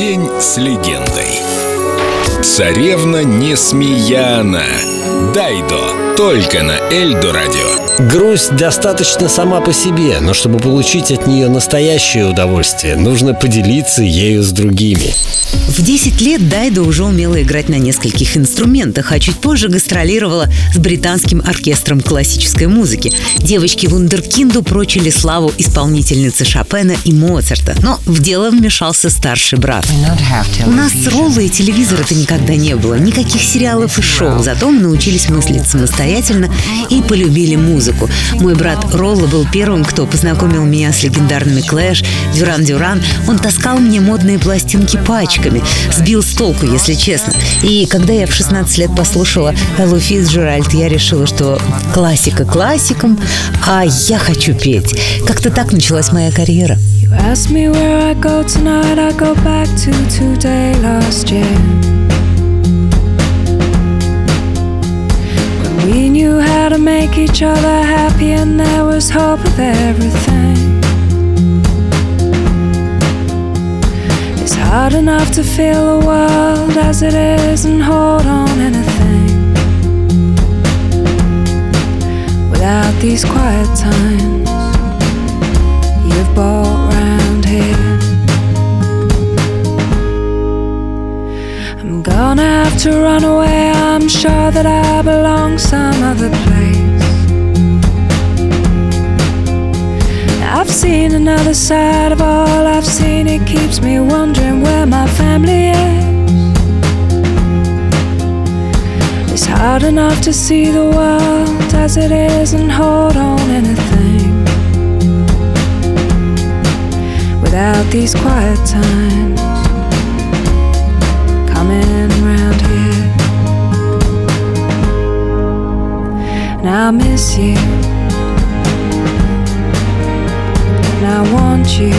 День с легендой. Царевна Несмеяна. Дайдо. Только на Эльдо радио. Грусть достаточно сама по себе, но чтобы получить от нее настоящее удовольствие, нужно поделиться ею с другими. В 10 лет Дайда уже умела играть на нескольких инструментах, а чуть позже гастролировала с британским оркестром классической музыки. Девочки Вундеркинду прочили славу исполнительницы Шопена и Моцарта, но в дело вмешался старший брат. У нас роллы и телевизора-то никогда не было, никаких сериалов и шоу, зато мы научились мыслить самостоятельно и полюбили музыку. Мой брат Ролла был первым, кто познакомил меня с легендарными Клэш, Дюран Дюран. Он таскал мне модные пластинки пачками, сбил с толку, если честно. И когда я в 16 лет послушала Эллу Фицджеральд, я решила, что классика классиком, а я хочу петь. Как-то так началась моя карьера. You ask me where I go tonight, I go back to today last year. To make each other happy, and there was hope of everything. It's hard enough to feel the world as it is and hold on anything without these quiet times you've bought round here. I'm gonna have to run away. Sure that I belong some other place. I've seen another side of all I've seen. It keeps me wondering where my family is. It's hard enough to see the world as it is and hold on anything without these quiet times I miss you, and I want you,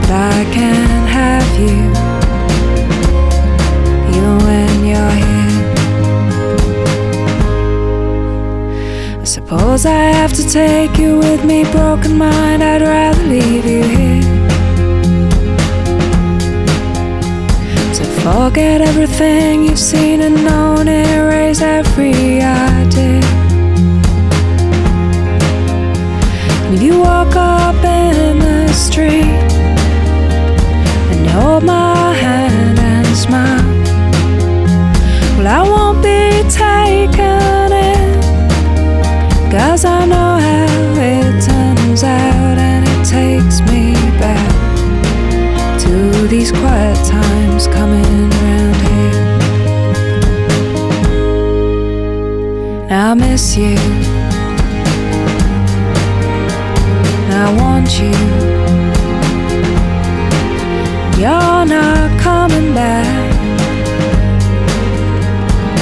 but I can't have you, even when you're here. I suppose I have to take you with me, broken mind. I'd rather leave you here. Forget everything you've seen and known, erase every idea. If you walk up in the street and hold my hand and smile, well, I won't be taken in. Cause I know how it turns out, and it takes me back to these quiet times I miss you, I want you. You're not coming back,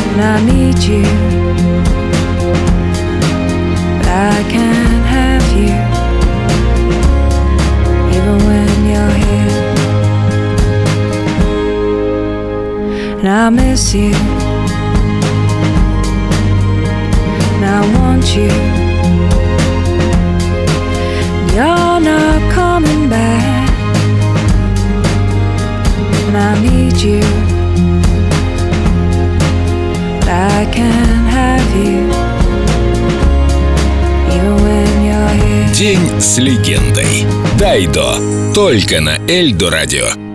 and I need you. But I can't have you, even when you're here. And I miss you, I want you. You're not coming back, and I need you. But I can't have you. Even when you're here. День с легендой. Дайдо. Только на Эльдо радио.